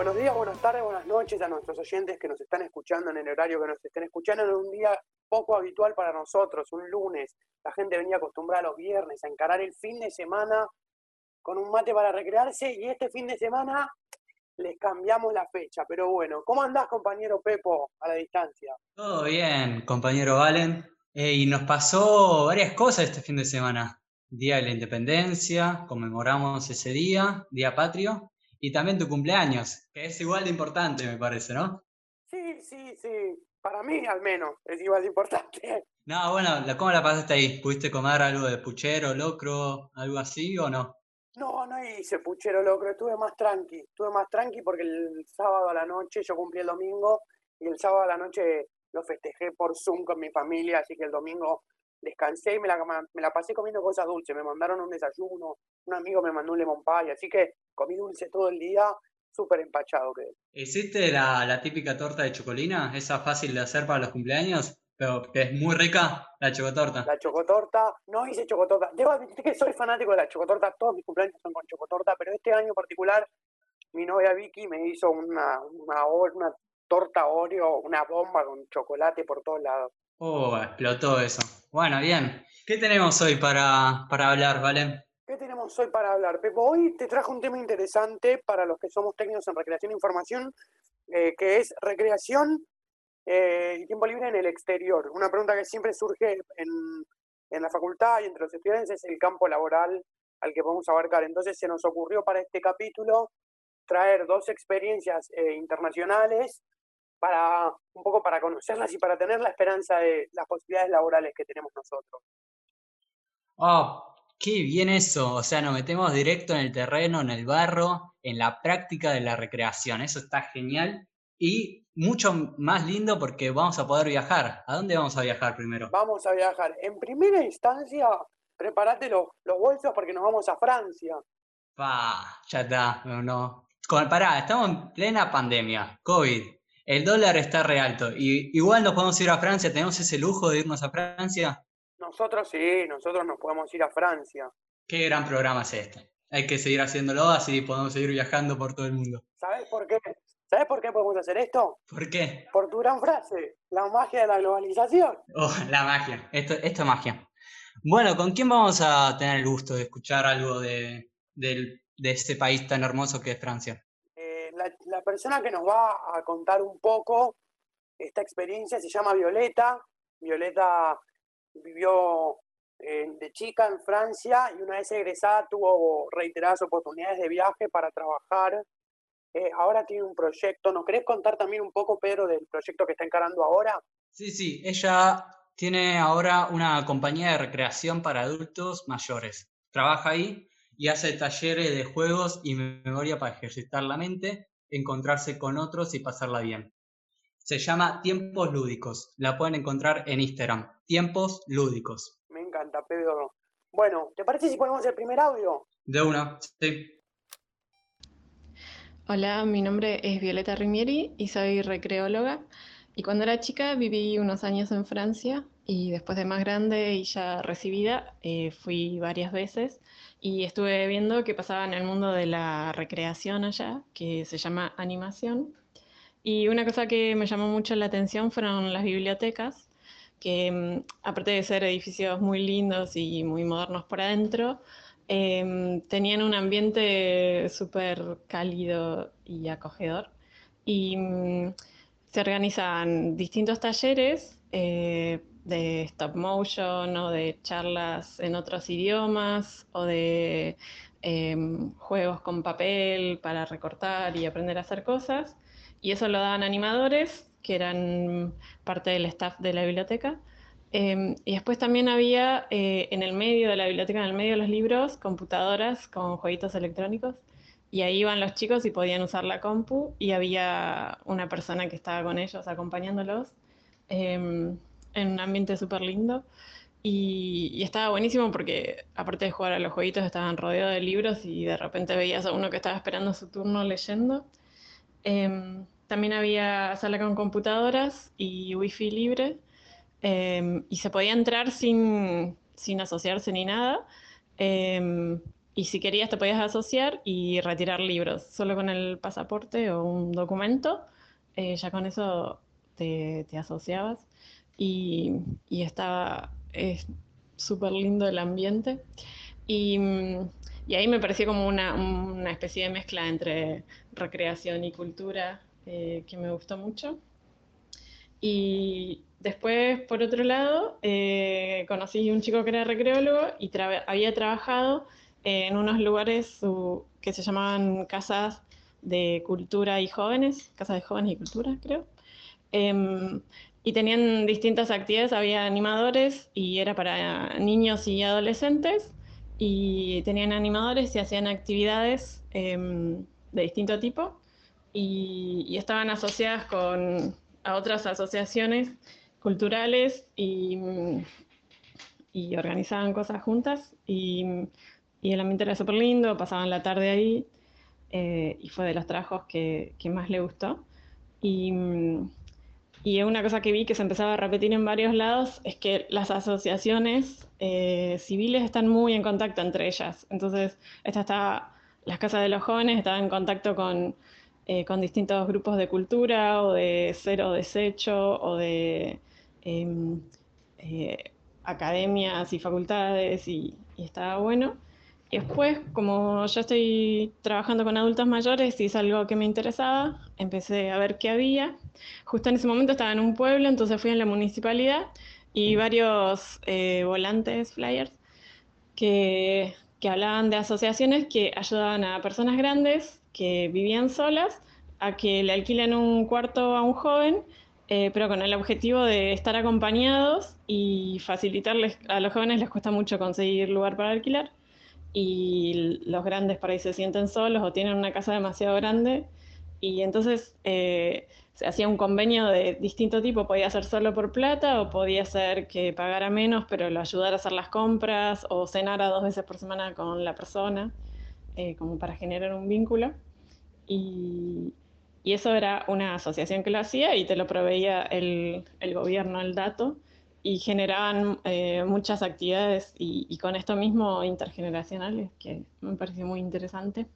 Buenos días, buenas tardes, buenas noches a nuestros oyentes que nos están escuchando en el horario que nos estén escuchando en un día poco habitual para nosotros, un lunes. La gente venía acostumbrada los viernes a encarar el fin de semana con un mate para recrearse y este fin de semana les cambiamos la fecha. Pero bueno, ¿cómo andás, compañero Pepo, a la distancia? Todo bien, compañero Valen. Eh, y nos pasó varias cosas este fin de semana. Día de la Independencia, conmemoramos ese día, Día Patrio, y también tu cumpleaños, que es igual de importante, me parece, ¿no? Sí, sí, sí. Para mí, al menos, es igual de importante. No, bueno, ¿cómo la pasaste ahí? ¿Pudiste comer algo de puchero, locro, algo así o no? No, no hice puchero locro, estuve más tranqui, estuve más tranqui porque el sábado a la noche, yo cumplí el domingo, y el sábado a la noche lo festejé por Zoom con mi familia, así que el domingo descansé y me la, me la pasé comiendo cosas dulces. Me mandaron un desayuno, un amigo me mandó un lemon pie, así que comí dulce todo el día, súper empachado que ¿Hiciste la, la típica torta de chocolina? ¿Esa fácil de hacer para los cumpleaños? Pero que es muy rica, la chocotorta. La chocotorta, no hice chocotorta. Debo admitir que soy fanático de la chocotorta, todos mis cumpleaños son con chocotorta, pero este año en particular mi novia Vicky me hizo una, una, una torta Oreo, una bomba con chocolate por todos lados. Oh, explotó eso. Bueno, bien. ¿Qué tenemos hoy para, para hablar, Vale? ¿Qué tenemos hoy para hablar, Pepo? Hoy te trajo un tema interesante para los que somos técnicos en recreación e información, eh, que es recreación eh, y tiempo libre en el exterior. Una pregunta que siempre surge en, en la facultad y entre los estudiantes es el campo laboral al que podemos abarcar. Entonces se nos ocurrió para este capítulo traer dos experiencias eh, internacionales para un poco para conocerlas y para tener la esperanza de las posibilidades laborales que tenemos nosotros. Oh, qué bien eso. O sea, nos metemos directo en el terreno, en el barro, en la práctica de la recreación. Eso está genial y mucho más lindo porque vamos a poder viajar. ¿A dónde vamos a viajar primero? Vamos a viajar. En primera instancia, prepárate los, los bolsos porque nos vamos a Francia. Pa, ya está, no, no. Pará, estamos en plena pandemia, COVID. El dólar está re alto. Y igual nos podemos ir a Francia. ¿Tenemos ese lujo de irnos a Francia? Nosotros sí, nosotros nos podemos ir a Francia. Qué gran programa es este. Hay que seguir haciéndolo así podemos seguir viajando por todo el mundo. ¿Sabes por qué? ¿Sabes por qué podemos hacer esto? ¿Por qué? Por tu gran frase, la magia de la globalización. Oh, la magia. Esto, esto es magia. Bueno, ¿con quién vamos a tener el gusto de escuchar algo de, de, de este país tan hermoso que es Francia? La, persona que nos va a contar un poco esta experiencia se llama Violeta. Violeta vivió eh, de chica en Francia y una vez egresada tuvo reiteradas oportunidades de viaje para trabajar. Eh, ahora tiene un proyecto. ¿Nos querés contar también un poco, Pedro, del proyecto que está encarando ahora? Sí, sí, ella tiene ahora una compañía de recreación para adultos mayores. Trabaja ahí y hace talleres de juegos y memoria para ejercitar la mente encontrarse con otros y pasarla bien. Se llama Tiempos Lúdicos. La pueden encontrar en Instagram. Tiempos Lúdicos. Me encanta, Pedro. Bueno, ¿te parece si ponemos el primer audio? De una, sí. Hola, mi nombre es Violeta Rimieri y soy recreóloga. Y cuando era chica viví unos años en Francia y después de más grande y ya recibida eh, fui varias veces y estuve viendo qué pasaba en el mundo de la recreación allá, que se llama animación. Y una cosa que me llamó mucho la atención fueron las bibliotecas, que mm, aparte de ser edificios muy lindos y muy modernos por adentro, em, tenían un ambiente súper cálido y acogedor. Y mm, se organizan distintos talleres eh, de stop motion o de charlas en otros idiomas o de em, juegos con papel para recortar y aprender a hacer cosas. Y eso lo daban animadores, que eran parte del staff de la biblioteca. Em, y después también había eh, en el medio de la biblioteca, en el medio de los libros, computadoras con jueguitos electrónicos. Y ahí iban los chicos y podían usar la compu y había una persona que estaba con ellos acompañándolos. Em, en un ambiente súper lindo. Y, estaba buenísimo porque, aparte de jugar a los jueguitos, estaban rodeados de libros y de repente veías a uno que estaba esperando su turno leyendo. Em, también había sala con computadoras y wifi libre. Em, y se podía entrar sin, sin asociarse ni nada. Em, y si querías te podías asociar y retirar libros, solo con el pasaporte o un documento, eh, ya con eso te, asociabas y, estaba súper lindo el ambiente. Y, ahí me pareció como una, especie de mezcla entre recreación y cultura eh, que me gustó mucho. Y después, por otro lado, eh, conocí un chico que era recreólogo y había trabajado en unos lugares que se llamaban casas de cultura y jóvenes, casas de jóvenes y cultura, creo. Em, y tenían distintas actividades, había animadores y era para niños y adolescentes, y tenían animadores y hacían actividades em, de distinto tipo, y, estaban asociadas con a otras asociaciones culturales y, y organizaban cosas juntas. Y y el ambiente era súper lindo, pasaban la tarde ahí eh, y fue de los trabajos que, que más le gustó. Y, y, una cosa que vi que se empezaba a repetir en varios lados es que las asociaciones eh, civiles están muy en contacto entre ellas. Entonces, esta está, las casas de los jóvenes estaban en contacto con, eh, con distintos grupos de cultura o de cero desecho o de em, academias y facultades y, y estaba bueno. Y después, como yo estoy trabajando con adultos mayores y es algo que me interesaba, empecé a ver qué había. Justo en ese momento estaba en un pueblo, entonces fui a la municipalidad y varios eh, volantes, flyers, que, que hablaban de asociaciones que ayudaban a personas grandes que vivían solas a que le alquilen un cuarto a un joven, eh, pero con el objetivo de estar acompañados y facilitarles, a los jóvenes les cuesta mucho conseguir lugar para alquilar, y los grandes por se sienten solos o tienen una casa demasiado grande y entonces eh, se hacía un convenio de distinto tipo, podía ser solo por plata o podía ser que pagara menos pero lo ayudara a hacer las compras o cenara dos veces por semana con la persona, eh, como para generar un vínculo. Y, y, eso era una asociación que lo hacía y te lo proveía el, el gobierno, el dato y generaban eh, muchas actividades y, con esto mismo intergeneracionales, que me pareció muy interesante.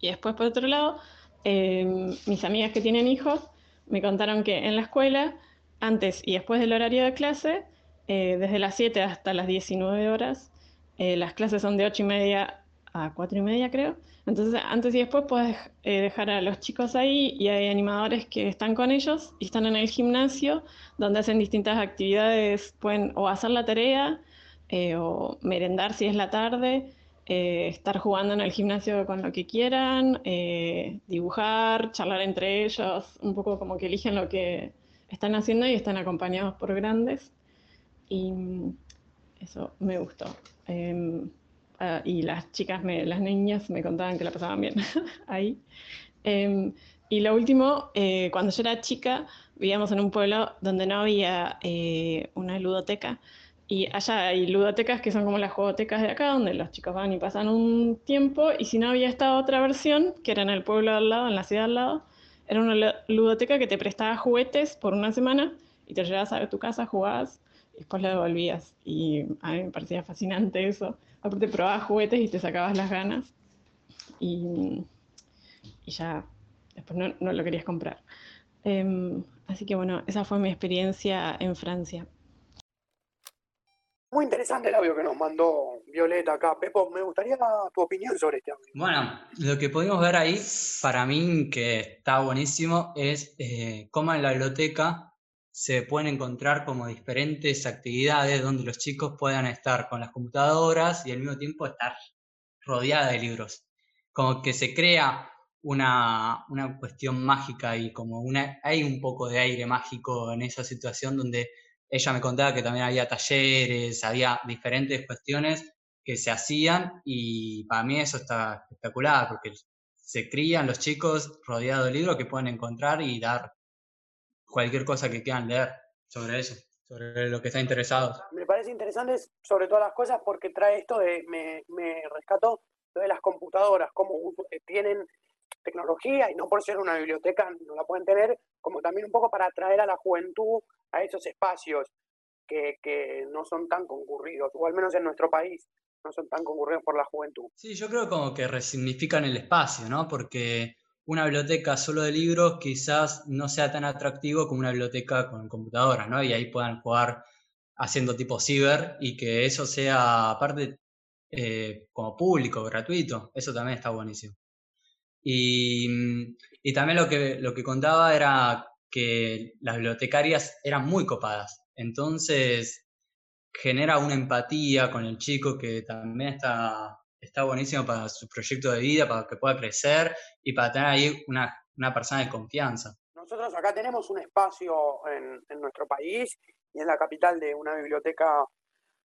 Y después, por otro lado, em, mis amigas que tienen hijos me contaron que en la escuela, antes y después del horario de clase, eh, desde las 7 hasta las 19 horas, eh, las clases son de 8 y media a 4 y media, creo, entonces, antes y después puedes eh, dejar a los chicos ahí y hay animadores que están con ellos y están en el gimnasio donde hacen distintas actividades, pueden o hacer la tarea eh, o merendar si es la tarde, eh, estar jugando en el gimnasio con lo que quieran, dibujar, charlar entre ellos, un poco como que eligen lo que están haciendo y están acompañados por grandes. Y mm, eso me gustó. Ah, y las chicas, las niñas me contaban que la pasaban bien ahí. Em, y lo último, eh, cuando yo era chica, vivíamos en un pueblo donde no había eh, una ludoteca. Y allá hay ludotecas que son como las juegotecas de acá, donde los chicos van y pasan un tiempo. Y si no había esta otra versión, que era en el pueblo al lado, en la ciudad al lado, era una ludoteca que te prestaba juguetes por una semana y te llevabas a tu casa, jugabas y después lo devolvías. Y a mí me parecía fascinante eso aparte probabas juguetes y te sacabas las ganas y, ya después no, lo querías comprar. Em, así que bueno, esa fue mi experiencia en Francia. Muy interesante el audio que nos mandó Violeta acá. Pepo, me gustaría tu opinión sobre este audio. Bueno, lo que pudimos ver ahí, para mí, que está buenísimo, es eh, cómo en la biblioteca se pueden encontrar como diferentes actividades donde los chicos puedan estar con las computadoras y al mismo tiempo estar rodeada de libros. Como que se crea una, cuestión mágica y como una, hay un poco de aire mágico en esa situación donde ella me contaba que también había talleres, había diferentes cuestiones que se hacían y para mí eso está espectacular porque se crían los chicos rodeados de libros que pueden encontrar y dar cualquier cosa que quieran leer sobre eso, sobre lo que están interesados. Me parece interesante sobre todas las cosas porque trae esto de, me, me rescató lo de las computadoras, cómo eh, tienen tecnología y no por ser una biblioteca no la pueden tener, como también un poco para atraer a la juventud a esos espacios. que, que no son tan concurridos, o al menos en nuestro país no son tan concurridos por la juventud. Sí, yo creo como que resignifican el espacio, ¿no? Porque una biblioteca solo de libros quizás no sea tan atractivo como una biblioteca con computadora, ¿no? Y ahí puedan jugar haciendo tipo ciber y que eso sea aparte eh, como público, gratuito. Eso también está buenísimo. Y, y, también lo que, lo que contaba era que las bibliotecarias eran muy copadas. Entonces genera una empatía con el chico que también está, está buenísimo para su proyecto de vida, para que pueda crecer y para tener ahí una, una persona de confianza. Nosotros acá tenemos un espacio en, en nuestro país y en la capital de una biblioteca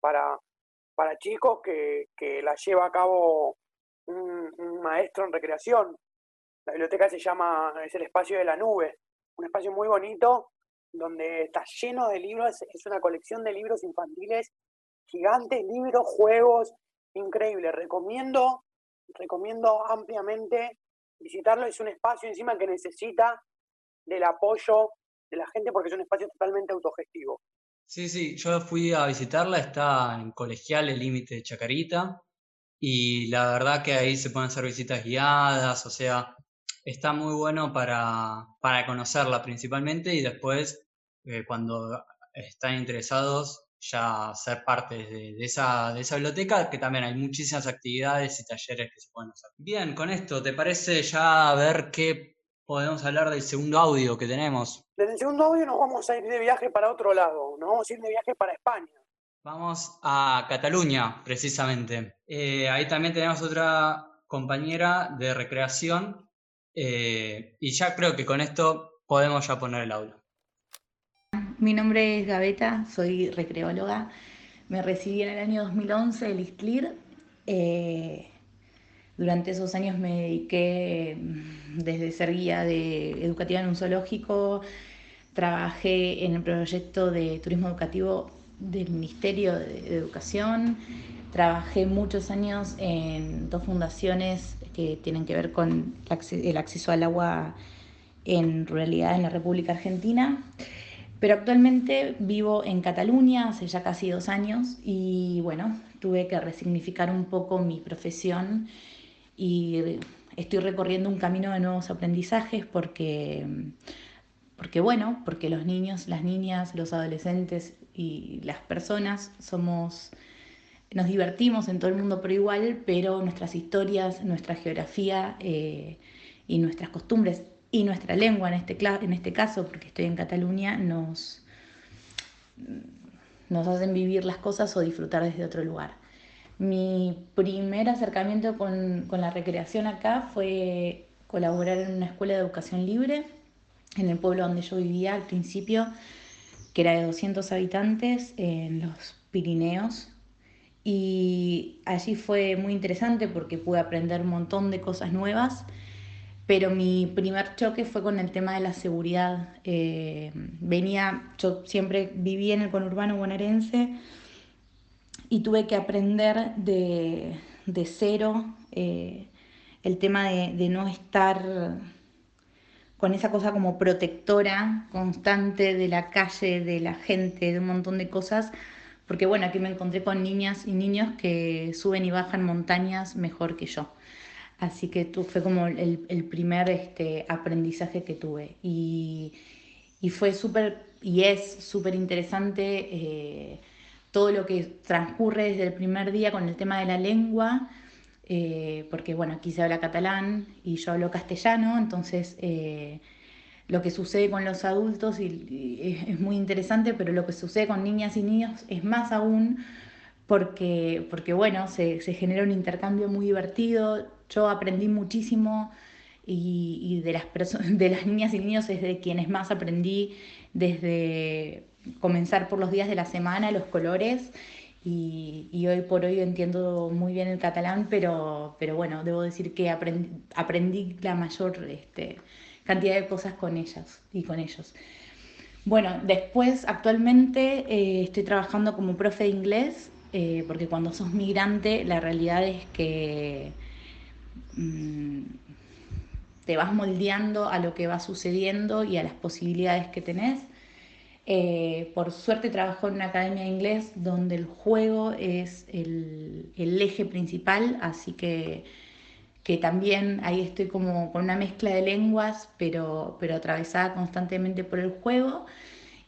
para, para chicos que, que la lleva a cabo un, un, maestro en recreación. La biblioteca se llama, es el espacio de la nube, un espacio muy bonito donde está lleno de libros, es una colección de libros infantiles gigantes, libros, juegos, increíble. Recomiendo, recomiendo ampliamente visitarlo. Es un espacio encima que necesita del apoyo de la gente porque es un espacio totalmente autogestivo. Sí, sí, yo fui a visitarla, está en Colegial, el límite de Chacarita, y la verdad que ahí se pueden hacer visitas guiadas, o sea, está muy bueno para, para conocerla principalmente y después, eh, cuando están interesados, ya ser parte de, de, esa, de esa biblioteca, que también hay muchísimas actividades y talleres que se pueden hacer. Bien, con esto, ¿te parece ya ver qué podemos hablar del segundo audio que tenemos? Desde el segundo audio nos vamos a ir de viaje para otro lado, nos vamos a ir de viaje para España. Vamos a Cataluña, precisamente. Eh, ahí también tenemos otra compañera de recreación eh, y ya creo que con esto podemos ya poner el audio. Mi nombre es Gaveta, soy recreóloga. Me recibí en el año 2011 del ISTLIR. Eh, durante esos años me dediqué mm, desde ser guía de educativa en un zoológico, trabajé en el proyecto de turismo educativo del Ministerio de Educación, trabajé muchos años en dos fundaciones que tienen que ver con el acceso al agua en ruralidad en la República Argentina. Pero actualmente vivo en Cataluña hace ya casi dos años y bueno, tuve que resignificar un poco mi profesión y estoy recorriendo un camino de nuevos aprendizajes porque, porque bueno, porque los niños, las niñas, los adolescentes y las personas somos, nos divertimos en todo el mundo por igual, pero nuestras historias, nuestra geografía eh, y nuestras costumbres y nuestra lengua en este, en este caso, porque estoy en Cataluña, nos, nos hacen vivir las cosas o disfrutar desde otro lugar. Mi primer acercamiento con, con la recreación acá fue colaborar en una escuela de educación libre en el pueblo donde yo vivía al principio, que era de 200 habitantes en los Pirineos. Y allí fue muy interesante porque pude aprender un montón de cosas nuevas pero mi primer choque fue con el tema de la seguridad. Eh, venía, yo siempre viví en el conurbano bonaerense y tuve que aprender de, de cero eh, el tema de, de, no estar con esa cosa como protectora constante de la calle, de la gente, de un montón de cosas, porque bueno, aquí me encontré con niñas y niños que suben y bajan montañas mejor que yo. Así que fue como el, el primer este, aprendizaje que tuve. Y, y fue súper, y es súper interesante eh, todo lo que transcurre desde el primer día con el tema de la lengua, eh, porque bueno, aquí se habla catalán y yo hablo castellano, entonces eh, lo que sucede con los adultos es muy interesante, pero lo que sucede con niñas y niños es más aún porque, porque bueno, se, se genera un intercambio muy divertido, yo aprendí muchísimo y, de, las de las niñas y niños es de quienes más aprendí desde comenzar por los días de la semana, los colores. Y, y, hoy por hoy entiendo muy bien el catalán, pero, pero bueno, debo decir que aprendí, aprendí la mayor este, cantidad de cosas con ellas y con ellos. Bueno, después actualmente eh, estoy trabajando como profe de inglés eh, porque cuando sos migrante la realidad es que mmm, te vas moldeando a lo que va sucediendo y a las posibilidades que tenés. Eh, por suerte trabajo en una academia de inglés donde el juego es el, eje principal, así que, que, también ahí estoy como con una mezcla de lenguas, pero, pero atravesada constantemente por el juego.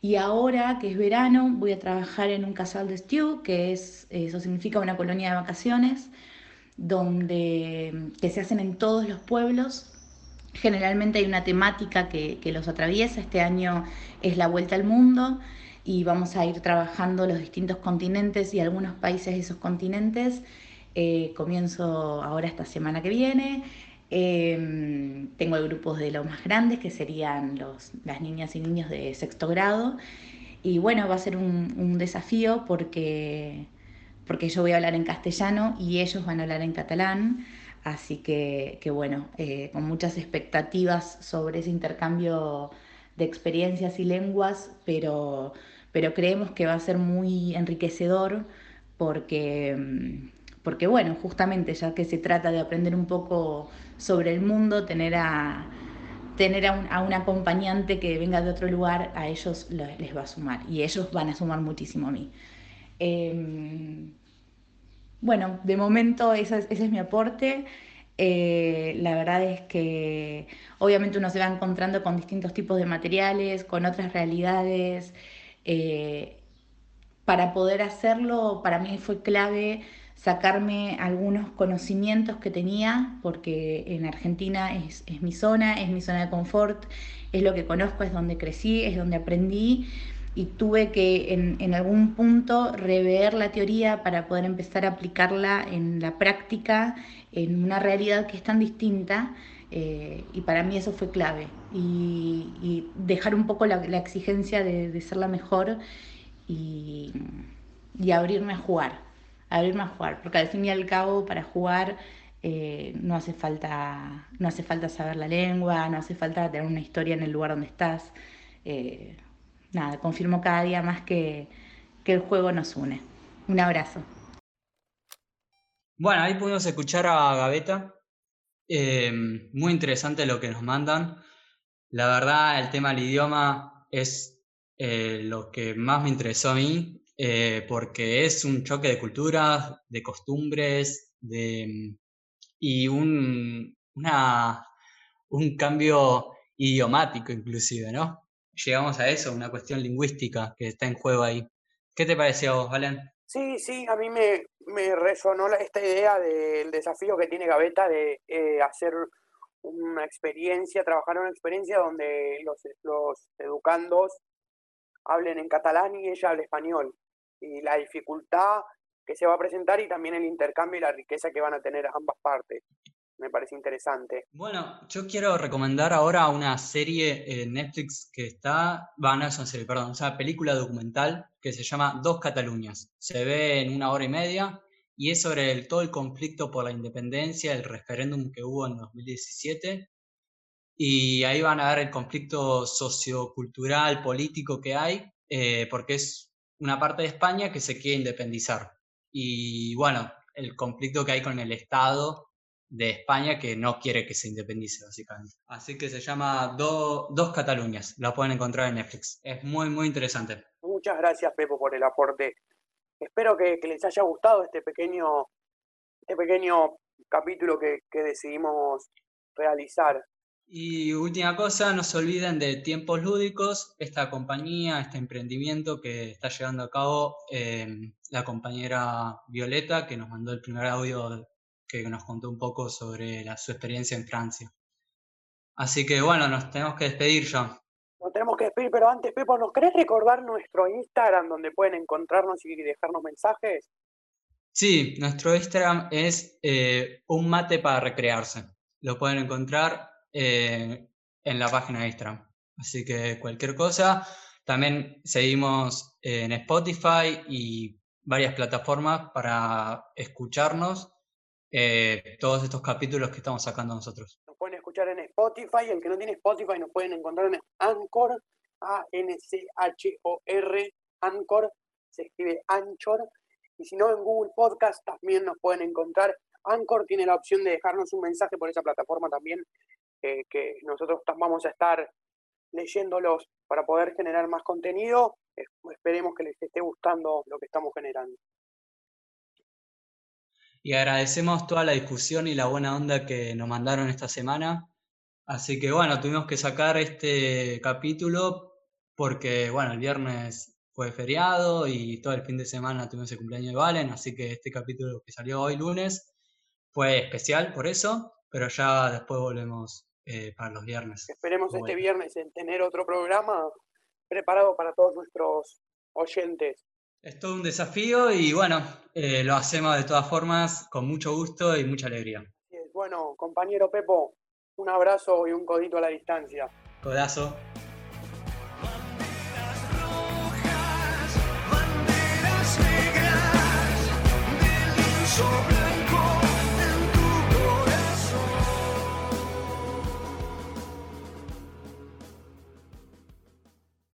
Y ahora que es verano, voy a trabajar en un casal de stew, que es, eso significa una colonia de vacaciones, donde, que se hacen en todos los pueblos Generalmente hay una temática que, los atraviesa. Este año es la vuelta al mundo y vamos a ir trabajando los distintos continentes y algunos países de esos continentes. Eh, comienzo ahora esta semana que viene. Em, tengo grupos de los más grandes, que serían los, las niñas y niños de sexto grado. Y bueno, va a ser un desafío porque, porque yo voy a hablar en castellano y ellos van a hablar en catalán. Así que, bueno, eh, con muchas expectativas sobre ese intercambio de experiencias y lenguas, pero, pero creemos que va a ser muy enriquecedor porque, porque, bueno, justamente ya que se trata de aprender un poco sobre el mundo, tener a, tener a un, acompañante que venga de otro lugar, a ellos les va a sumar y ellos van a sumar muchísimo a mí. Em, bueno, de momento ese es, mi aporte. Eh, la verdad es que obviamente uno se va encontrando con distintos tipos de materiales, con otras realidades. Eh, para poder hacerlo, para mí fue clave sacarme algunos conocimientos que tenía, porque en Argentina es, es, mi zona, es mi zona de confort, es lo que conozco, es donde crecí, es donde aprendí, y tuve que en, algún punto rever la teoría para poder empezar a aplicarla en la práctica, en una realidad que es tan distinta. Eh, y para mí eso fue clave. Y, dejar un poco la, exigencia de, ser la mejor y, abrirme a jugar. Abrirme a jugar. Porque al fin y al cabo, para jugar eh, no, hace falta, no hace falta saber la lengua, no hace falta tener una historia en el lugar donde estás. Eh, nada, confirmo cada día más que, el juego nos une. Un abrazo. Bueno, ahí pudimos escuchar a Gaveta. Eh, muy interesante lo que nos mandan. La verdad, el tema del idioma es eh, lo que más me interesó a mí, eh, porque es un choque de culturas, de costumbres, de, y un, un cambio idiomático inclusive, ¿no? Llegamos a eso, una cuestión lingüística que está en juego ahí. ¿Qué te pareció vos, Valen? Sí, sí, a mí me, resonó esta idea del desafío que tiene Gaveta de eh, hacer una experiencia, trabajar una experiencia donde los, educandos hablen en catalán y ella hable español. Y la dificultad que se va a presentar y también el intercambio y la riqueza que van a tener ambas partes me parece interesante. Bueno, yo quiero recomendar ahora una serie en Netflix que está, va, no es una perdón, una película documental que se llama Dos Cataluñas. Se ve en una hora y media y es sobre el, todo el conflicto por la independencia, el referéndum que hubo en 2017. Y ahí van a ver el conflicto sociocultural, político que hay, eh, porque es una parte de España que se quiere independizar. Y bueno, el conflicto que hay con el Estado de España que no quiere que se independice, básicamente. Así que se llama Dos Cataluñas, la pueden encontrar en Netflix. Es muy, muy interesante. Muchas gracias, Pepo, por el aporte. Espero que, les haya gustado este pequeño, este pequeño capítulo que, que decidimos realizar. Y última cosa, no se olviden de Tiempos Lúdicos, esta compañía, este emprendimiento que está llevando a cabo eh, la compañera Violeta, que nos mandó el primer audio que nos contó un poco sobre su experiencia en Francia. Así que bueno, nos tenemos que despedir ya. Nos tenemos que despedir, pero antes, Pepo, ¿nos querés recordar nuestro Instagram donde pueden encontrarnos y dejarnos mensajes? Sí, nuestro Instagram es eh, un mate para recrearse. Lo pueden encontrar eh, en la página de Instagram. Así que cualquier cosa. También seguimos en Spotify y varias plataformas para escucharnos eh, todos estos capítulos que estamos sacando nosotros. Nos pueden escuchar en Spotify, el que no tiene Spotify nos pueden encontrar en Anchor, A-N-C-H-O-R, Anchor, se escribe Anchor, y si no en Google Podcast también nos pueden encontrar. Anchor tiene la opción de dejarnos un mensaje por esa plataforma también, que nosotros vamos a estar leyéndolos para poder generar más contenido. Esperemos que les esté gustando lo que estamos generando. Y agradecemos toda la discusión y la buena onda que nos mandaron esta semana. Así que bueno, tuvimos que sacar este capítulo porque bueno, el viernes fue feriado y todo el fin de semana tuvimos el cumpleaños de Valen, así que este capítulo que salió hoy lunes fue especial por eso, pero ya después volvemos eh, para los viernes. Esperemos este viernes en tener otro programa preparado para todos nuestros oyentes. Es todo un desafío y bueno, eh, lo hacemos de todas formas con mucho gusto y mucha alegría. Bueno, compañero Pepo, un abrazo y un codito a la distancia. Codazo. Banderas rojas, banderas negras, del